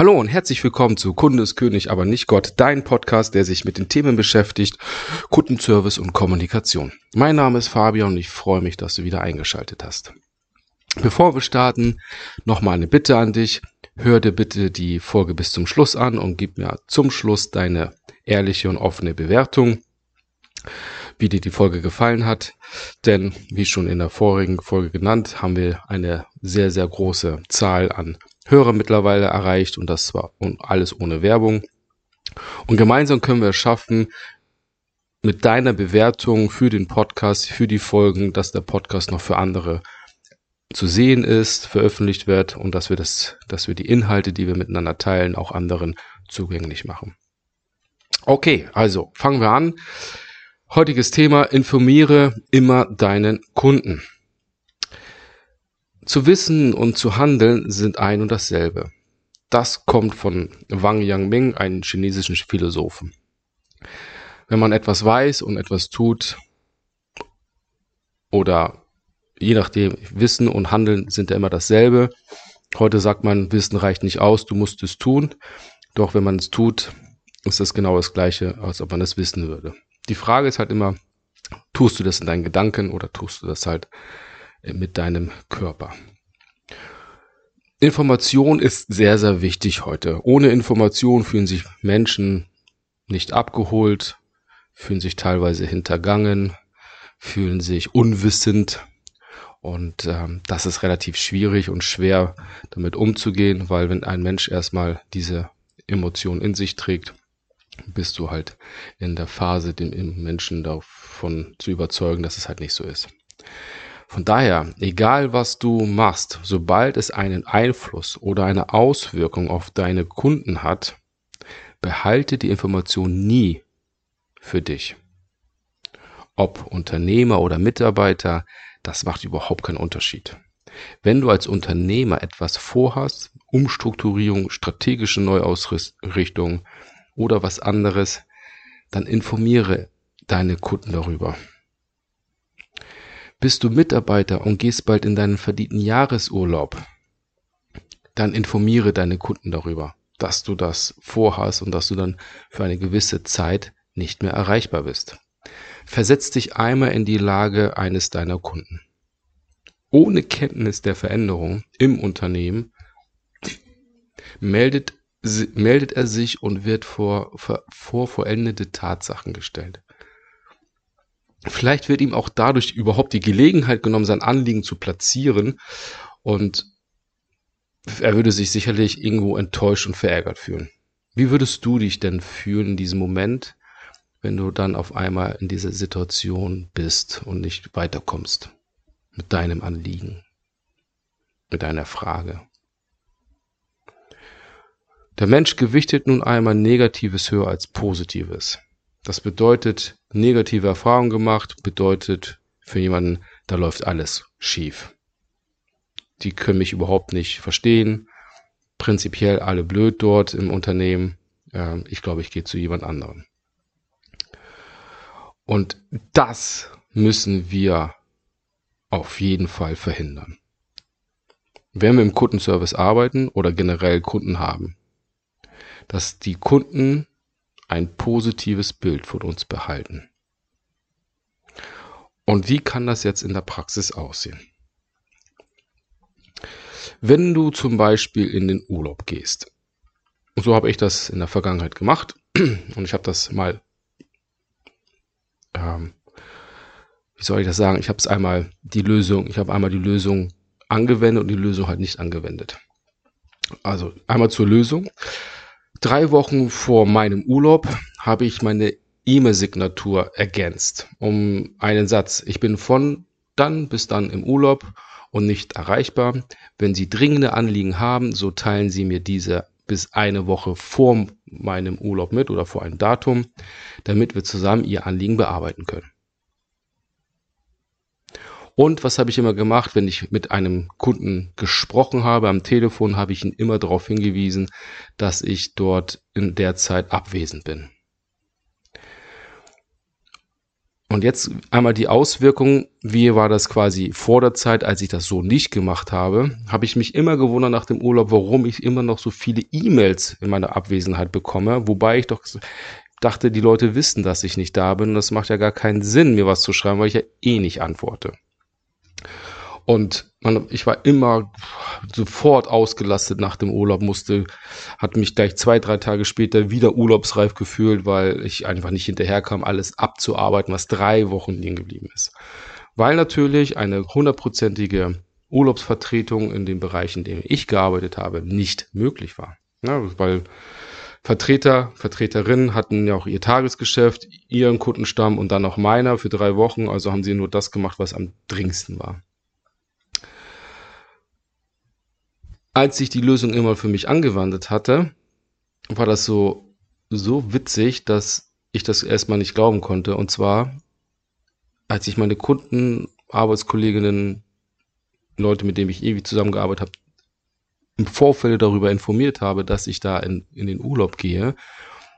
Hallo und herzlich willkommen zu Kunde ist König, aber nicht Gott, dein Podcast, der sich mit den Themen beschäftigt, Kundenservice und Kommunikation. Mein Name ist Fabian und ich freue mich, dass du wieder eingeschaltet hast. Bevor wir starten, nochmal eine Bitte an dich. Hör dir bitte die Folge bis zum Schluss an und gib mir zum Schluss deine ehrliche und offene Bewertung, wie dir die Folge gefallen hat. Denn, wie schon in der vorigen Folge genannt, haben wir eine sehr, sehr große Zahl an Hörer mittlerweile erreicht und das war alles ohne Werbung. Und gemeinsam können wir es schaffen, mit deiner Bewertung für den Podcast, für die Folgen, dass der Podcast noch für andere zu sehen ist, veröffentlicht wird und dass wir das, dass wir die Inhalte, die wir miteinander teilen, auch anderen zugänglich machen. Okay, also fangen wir an. Heutiges Thema, informiere immer deinen Kunden. Zu wissen und zu handeln sind ein und dasselbe. Das kommt von Wang Yangming, einem chinesischen Philosophen. Wenn man etwas weiß und etwas tut, oder je nachdem, Wissen und Handeln sind ja immer dasselbe. Heute sagt man, Wissen reicht nicht aus, du musst es tun. Doch wenn man es tut, ist das genau das Gleiche, als ob man es wissen würde. Die Frage ist halt immer, tust du das in deinen Gedanken oder tust du das halt mit deinem Körper. Information ist sehr, sehr wichtig heute. Ohne Information fühlen sich Menschen nicht abgeholt, fühlen sich teilweise hintergangen, fühlen sich unwissend. Und ähm, das ist relativ schwierig und schwer damit umzugehen, weil wenn ein Mensch erstmal diese Emotion in sich trägt, bist du halt in der Phase, den Menschen davon zu überzeugen, dass es halt nicht so ist. Von daher, egal was du machst, sobald es einen Einfluss oder eine Auswirkung auf deine Kunden hat, behalte die Information nie für dich. Ob Unternehmer oder Mitarbeiter, das macht überhaupt keinen Unterschied. Wenn du als Unternehmer etwas vorhast, Umstrukturierung, strategische Neuausrichtung oder was anderes, dann informiere deine Kunden darüber. Bist du Mitarbeiter und gehst bald in deinen verdienten Jahresurlaub, dann informiere deine Kunden darüber, dass du das vorhast und dass du dann für eine gewisse Zeit nicht mehr erreichbar bist. Versetz dich einmal in die Lage eines deiner Kunden. Ohne Kenntnis der Veränderung im Unternehmen meldet, meldet er sich und wird vor, vor vollendete Tatsachen gestellt. Vielleicht wird ihm auch dadurch überhaupt die Gelegenheit genommen, sein Anliegen zu platzieren und er würde sich sicherlich irgendwo enttäuscht und verärgert fühlen. Wie würdest du dich denn fühlen in diesem Moment, wenn du dann auf einmal in dieser Situation bist und nicht weiterkommst mit deinem Anliegen, mit deiner Frage? Der Mensch gewichtet nun einmal Negatives höher als Positives. Das bedeutet, negative Erfahrungen gemacht, bedeutet für jemanden, da läuft alles schief. Die können mich überhaupt nicht verstehen. Prinzipiell alle blöd dort im Unternehmen. Ich glaube, ich gehe zu jemand anderem. Und das müssen wir auf jeden Fall verhindern. Wenn wir im Kundenservice arbeiten oder generell Kunden haben, dass die Kunden ein positives Bild von uns behalten. Und wie kann das jetzt in der Praxis aussehen? Wenn du zum Beispiel in den Urlaub gehst, so habe ich das in der Vergangenheit gemacht und ich habe das mal, ähm, wie soll ich das sagen? Ich habe es einmal die Lösung, ich habe einmal die Lösung angewendet und die Lösung halt nicht angewendet. Also einmal zur Lösung. Drei Wochen vor meinem Urlaub habe ich meine E-Mail-Signatur ergänzt um einen Satz. Ich bin von dann bis dann im Urlaub und nicht erreichbar. Wenn Sie dringende Anliegen haben, so teilen Sie mir diese bis eine Woche vor meinem Urlaub mit oder vor einem Datum, damit wir zusammen Ihr Anliegen bearbeiten können. Und was habe ich immer gemacht, wenn ich mit einem Kunden gesprochen habe? Am Telefon, habe ich ihn immer darauf hingewiesen, dass ich dort in der Zeit abwesend bin. Und jetzt einmal die Auswirkung, wie war das quasi vor der Zeit, als ich das so nicht gemacht habe, habe ich mich immer gewundert nach dem Urlaub, warum ich immer noch so viele E-Mails in meiner Abwesenheit bekomme, wobei ich doch dachte, die Leute wissen, dass ich nicht da bin. Und das macht ja gar keinen Sinn, mir was zu schreiben, weil ich ja eh nicht antworte. Und man, ich war immer sofort ausgelastet nach dem Urlaub, musste, hat mich gleich zwei, drei Tage später wieder urlaubsreif gefühlt, weil ich einfach nicht hinterherkam, alles abzuarbeiten, was drei Wochen liegen geblieben ist. Weil natürlich eine hundertprozentige Urlaubsvertretung in den Bereichen, in denen ich gearbeitet habe, nicht möglich war. Ja, weil Vertreter, Vertreterinnen hatten ja auch ihr Tagesgeschäft, ihren Kundenstamm und dann auch meiner für drei Wochen. Also haben sie nur das gemacht, was am dringendsten war. als ich die Lösung immer für mich angewandt hatte, war das so, so witzig, dass ich das erstmal nicht glauben konnte. Und zwar, als ich meine Kunden, Arbeitskolleginnen, Leute, mit denen ich ewig zusammengearbeitet habe, im Vorfeld darüber informiert habe, dass ich da in, in den Urlaub gehe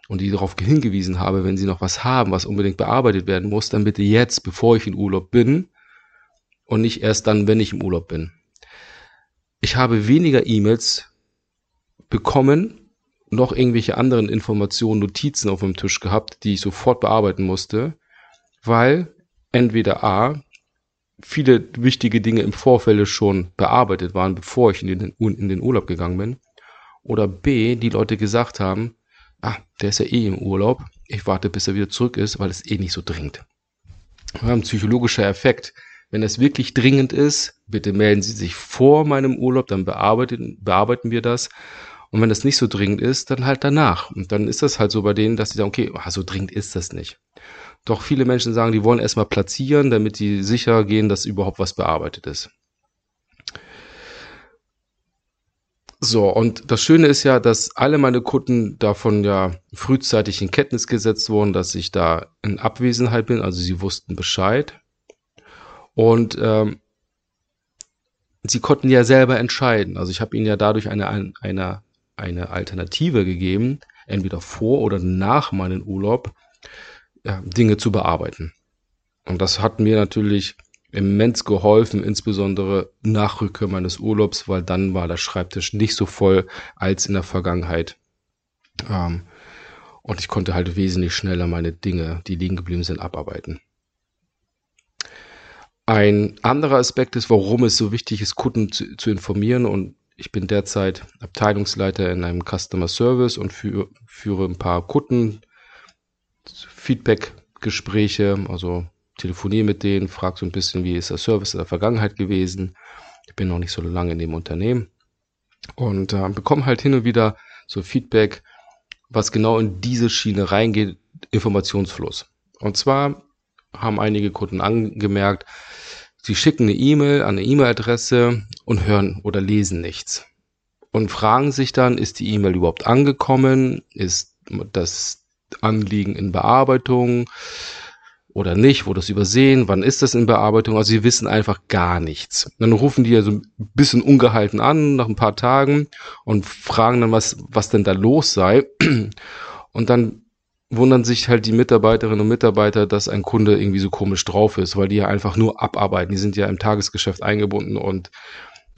und die darauf hingewiesen habe, wenn sie noch was haben, was unbedingt bearbeitet werden muss, dann bitte jetzt, bevor ich in Urlaub bin und nicht erst dann, wenn ich im Urlaub bin. Ich habe weniger E-Mails bekommen, noch irgendwelche anderen Informationen, Notizen auf dem Tisch gehabt, die ich sofort bearbeiten musste, weil entweder A, viele wichtige Dinge im Vorfeld schon bearbeitet waren, bevor ich in den, in den Urlaub gegangen bin, oder B, die Leute gesagt haben, ah, der ist ja eh im Urlaub, ich warte, bis er wieder zurück ist, weil es eh nicht so dringt. Ein psychologischer Effekt. Wenn es wirklich dringend ist, bitte melden Sie sich vor meinem Urlaub, dann bearbeiten, bearbeiten wir das. Und wenn das nicht so dringend ist, dann halt danach. Und dann ist das halt so bei denen, dass sie sagen, okay, ah, so dringend ist das nicht. Doch viele Menschen sagen, die wollen erstmal platzieren, damit sie sicher gehen, dass überhaupt was bearbeitet ist. So, und das Schöne ist ja, dass alle meine Kunden davon ja frühzeitig in Kenntnis gesetzt wurden, dass ich da in Abwesenheit bin, also sie wussten Bescheid. Und ähm, sie konnten ja selber entscheiden. Also ich habe ihnen ja dadurch eine, eine, eine Alternative gegeben, entweder vor oder nach meinem Urlaub ja, Dinge zu bearbeiten. Und das hat mir natürlich immens geholfen, insbesondere nach Rückkehr meines Urlaubs, weil dann war der Schreibtisch nicht so voll als in der Vergangenheit. Ähm, und ich konnte halt wesentlich schneller meine Dinge, die liegen geblieben sind, abarbeiten. Ein anderer Aspekt ist, warum es so wichtig ist, Kunden zu, zu informieren. Und ich bin derzeit Abteilungsleiter in einem Customer Service und führe, führe ein paar Kunden Feedback-Gespräche, also telefoniere mit denen, frage so ein bisschen, wie ist der Service in der Vergangenheit gewesen. Ich bin noch nicht so lange in dem Unternehmen und äh, bekomme halt hin und wieder so Feedback, was genau in diese Schiene reingeht, Informationsfluss. Und zwar haben einige Kunden angemerkt, sie schicken eine E-Mail an eine E-Mail-Adresse und hören oder lesen nichts. Und fragen sich dann, ist die E-Mail überhaupt angekommen? Ist das Anliegen in Bearbeitung oder nicht? Wurde das übersehen? Wann ist das in Bearbeitung? Also sie wissen einfach gar nichts. Dann rufen die ja so ein bisschen ungehalten an nach ein paar Tagen und fragen dann, was, was denn da los sei. Und dann wundern sich halt die Mitarbeiterinnen und Mitarbeiter, dass ein Kunde irgendwie so komisch drauf ist, weil die ja einfach nur abarbeiten. Die sind ja im Tagesgeschäft eingebunden und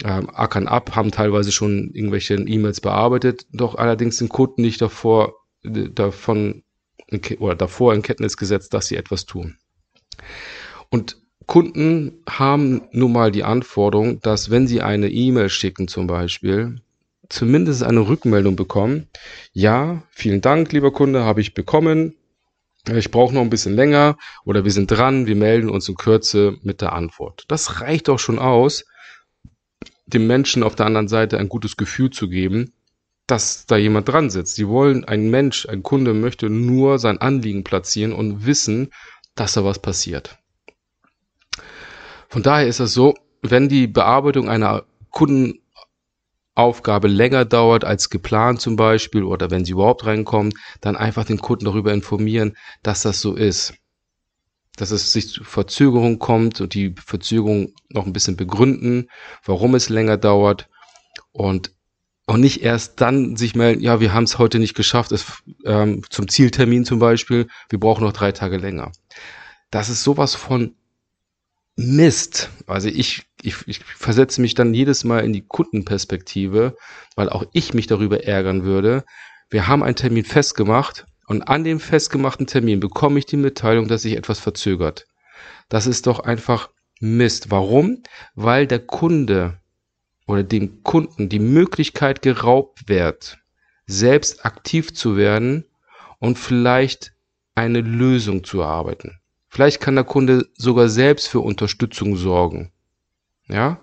ähm, ackern ab, haben teilweise schon irgendwelche E-Mails bearbeitet, doch allerdings sind Kunden nicht davor, davon oder davor in Kenntnis gesetzt, dass sie etwas tun. Und Kunden haben nun mal die Anforderung, dass wenn sie eine E-Mail schicken zum Beispiel, zumindest eine Rückmeldung bekommen. Ja, vielen Dank, lieber Kunde, habe ich bekommen. Ich brauche noch ein bisschen länger oder wir sind dran, wir melden uns in Kürze mit der Antwort. Das reicht doch schon aus, dem Menschen auf der anderen Seite ein gutes Gefühl zu geben, dass da jemand dran sitzt. Sie wollen, ein Mensch, ein Kunde möchte nur sein Anliegen platzieren und wissen, dass da was passiert. Von daher ist es so, wenn die Bearbeitung einer Kunden Aufgabe länger dauert als geplant zum Beispiel oder wenn sie überhaupt reinkommen, dann einfach den Kunden darüber informieren, dass das so ist. Dass es sich zu Verzögerung kommt und die Verzögerung noch ein bisschen begründen, warum es länger dauert und und nicht erst dann sich melden, ja, wir haben es heute nicht geschafft, es, ähm, zum Zieltermin zum Beispiel, wir brauchen noch drei Tage länger. das ist sowas von Mist. Also ich, ich, ich versetze mich dann jedes Mal in die Kundenperspektive, weil auch ich mich darüber ärgern würde. Wir haben einen Termin festgemacht und an dem festgemachten Termin bekomme ich die Mitteilung, dass sich etwas verzögert. Das ist doch einfach Mist. Warum? Weil der Kunde oder dem Kunden die Möglichkeit geraubt wird, selbst aktiv zu werden und vielleicht eine Lösung zu erarbeiten. Vielleicht kann der Kunde sogar selbst für Unterstützung sorgen. Ja?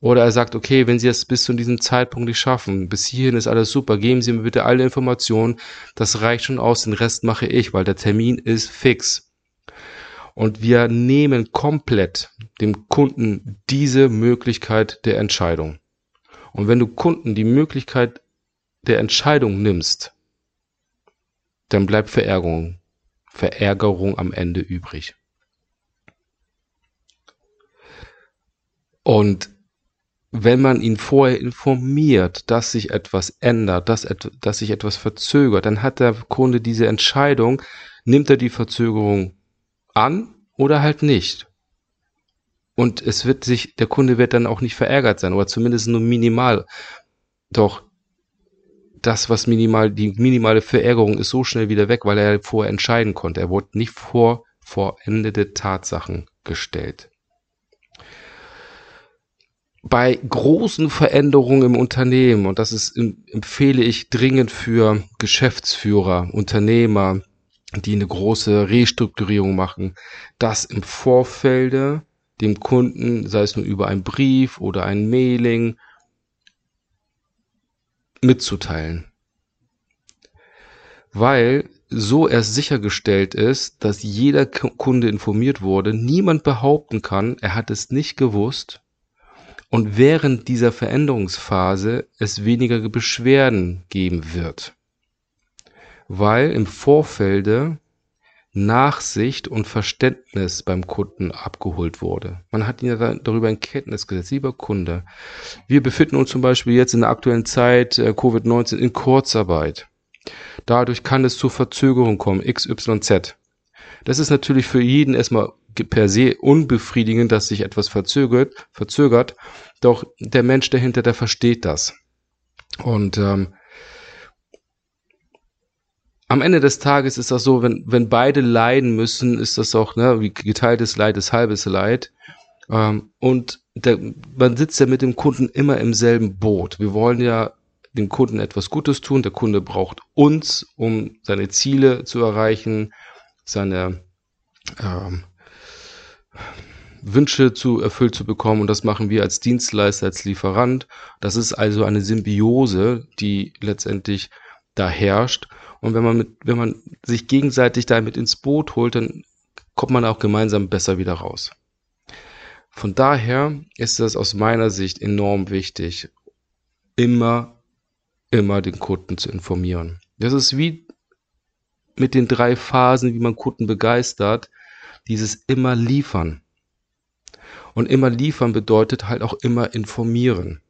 Oder er sagt, okay, wenn Sie es bis zu diesem Zeitpunkt nicht schaffen, bis hierhin ist alles super, geben Sie mir bitte alle Informationen, das reicht schon aus, den Rest mache ich, weil der Termin ist fix. Und wir nehmen komplett dem Kunden diese Möglichkeit der Entscheidung. Und wenn du Kunden die Möglichkeit der Entscheidung nimmst, dann bleibt Verärgerung, Verärgerung am Ende übrig. Und wenn man ihn vorher informiert, dass sich etwas ändert, dass, dass sich etwas verzögert, dann hat der Kunde diese Entscheidung, nimmt er die Verzögerung an oder halt nicht. Und es wird sich, der Kunde wird dann auch nicht verärgert sein, oder zumindest nur minimal. Doch das, was minimal, die minimale Verärgerung ist so schnell wieder weg, weil er vorher entscheiden konnte. Er wurde nicht vor vollendete Tatsachen gestellt. Bei großen Veränderungen im Unternehmen, und das ist, empfehle ich dringend für Geschäftsführer, Unternehmer, die eine große Restrukturierung machen, das im Vorfelde dem Kunden, sei es nur über einen Brief oder ein Mailing, mitzuteilen. Weil so erst sichergestellt ist, dass jeder Kunde informiert wurde, niemand behaupten kann, er hat es nicht gewusst und während dieser Veränderungsphase es weniger Beschwerden geben wird weil im Vorfelde Nachsicht und Verständnis beim Kunden abgeholt wurde. Man hat ihn ja darüber in Kenntnis gesetzt, lieber Kunde. Wir befinden uns zum Beispiel jetzt in der aktuellen Zeit äh, Covid-19 in Kurzarbeit. Dadurch kann es zu Verzögerungen kommen, XYZ. Das ist natürlich für jeden erstmal per se unbefriedigend, dass sich etwas verzögert, verzögert. Doch der Mensch dahinter, der versteht das. Und ähm, am Ende des Tages ist das so, wenn, wenn beide leiden müssen, ist das auch, ne, wie geteiltes Leid ist halbes Leid. Ähm, und der, man sitzt ja mit dem Kunden immer im selben Boot. Wir wollen ja dem Kunden etwas Gutes tun. Der Kunde braucht uns, um seine Ziele zu erreichen, seine ähm, Wünsche zu erfüllt zu bekommen. Und das machen wir als Dienstleister, als Lieferant. Das ist also eine Symbiose, die letztendlich da herrscht. Und wenn man mit, wenn man sich gegenseitig damit ins Boot holt, dann kommt man auch gemeinsam besser wieder raus. Von daher ist es aus meiner Sicht enorm wichtig, immer, immer den Kunden zu informieren. Das ist wie mit den drei Phasen, wie man Kunden begeistert, dieses immer liefern. Und immer liefern bedeutet halt auch immer informieren.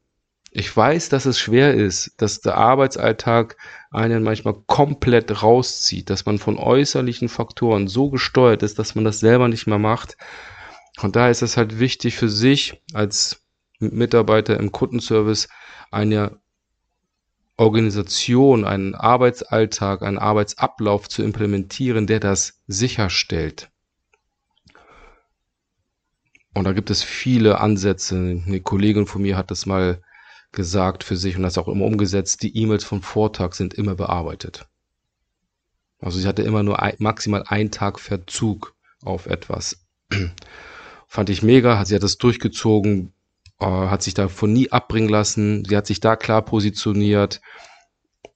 Ich weiß, dass es schwer ist, dass der Arbeitsalltag einen manchmal komplett rauszieht, dass man von äußerlichen Faktoren so gesteuert ist, dass man das selber nicht mehr macht. Und daher ist es halt wichtig für sich als Mitarbeiter im Kundenservice eine Organisation, einen Arbeitsalltag, einen Arbeitsablauf zu implementieren, der das sicherstellt. Und da gibt es viele Ansätze. Eine Kollegin von mir hat das mal gesagt für sich und das auch immer umgesetzt, die E-Mails vom Vortag sind immer bearbeitet. Also sie hatte immer nur ein, maximal einen Tag Verzug auf etwas. Fand ich mega, sie hat das durchgezogen, äh, hat sich davon nie abbringen lassen, sie hat sich da klar positioniert,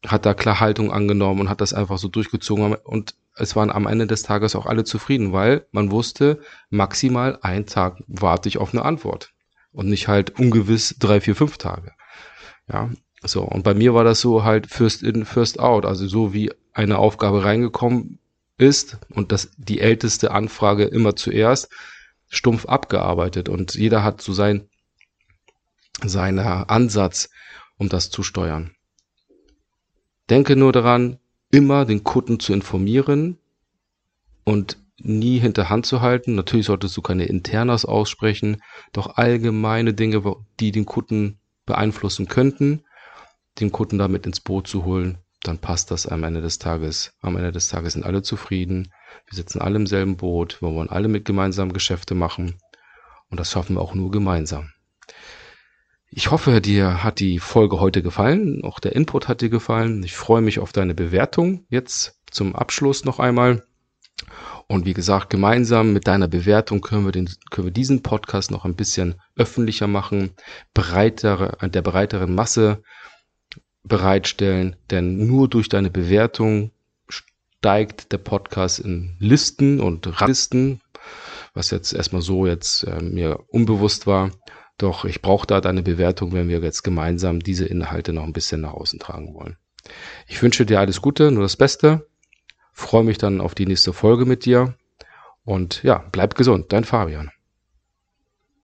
hat da klar Haltung angenommen und hat das einfach so durchgezogen und es waren am Ende des Tages auch alle zufrieden, weil man wusste, maximal einen Tag warte ich auf eine Antwort und nicht halt ungewiss drei, vier, fünf Tage. Ja, so. Und bei mir war das so halt first in, first out. Also so wie eine Aufgabe reingekommen ist und das, die älteste Anfrage immer zuerst stumpf abgearbeitet und jeder hat so sein, seiner Ansatz, um das zu steuern. Denke nur daran, immer den Kunden zu informieren und nie hinter Hand zu halten. Natürlich solltest du keine Internas aussprechen, doch allgemeine Dinge, die den Kunden beeinflussen könnten, den Kunden damit ins Boot zu holen, dann passt das am Ende des Tages. Am Ende des Tages sind alle zufrieden. Wir sitzen alle im selben Boot. Wir wollen alle mit gemeinsam Geschäfte machen. Und das schaffen wir auch nur gemeinsam. Ich hoffe, dir hat die Folge heute gefallen. Auch der Input hat dir gefallen. Ich freue mich auf deine Bewertung jetzt zum Abschluss noch einmal. Und wie gesagt, gemeinsam mit deiner Bewertung können wir, den, können wir diesen Podcast noch ein bisschen öffentlicher machen, breitere, der breiteren Masse bereitstellen, denn nur durch deine Bewertung steigt der Podcast in Listen und Listen, was jetzt erstmal so jetzt äh, mir unbewusst war. Doch ich brauche da deine Bewertung, wenn wir jetzt gemeinsam diese Inhalte noch ein bisschen nach außen tragen wollen. Ich wünsche dir alles Gute, nur das Beste. Freue mich dann auf die nächste Folge mit dir. Und ja, bleib gesund, dein Fabian.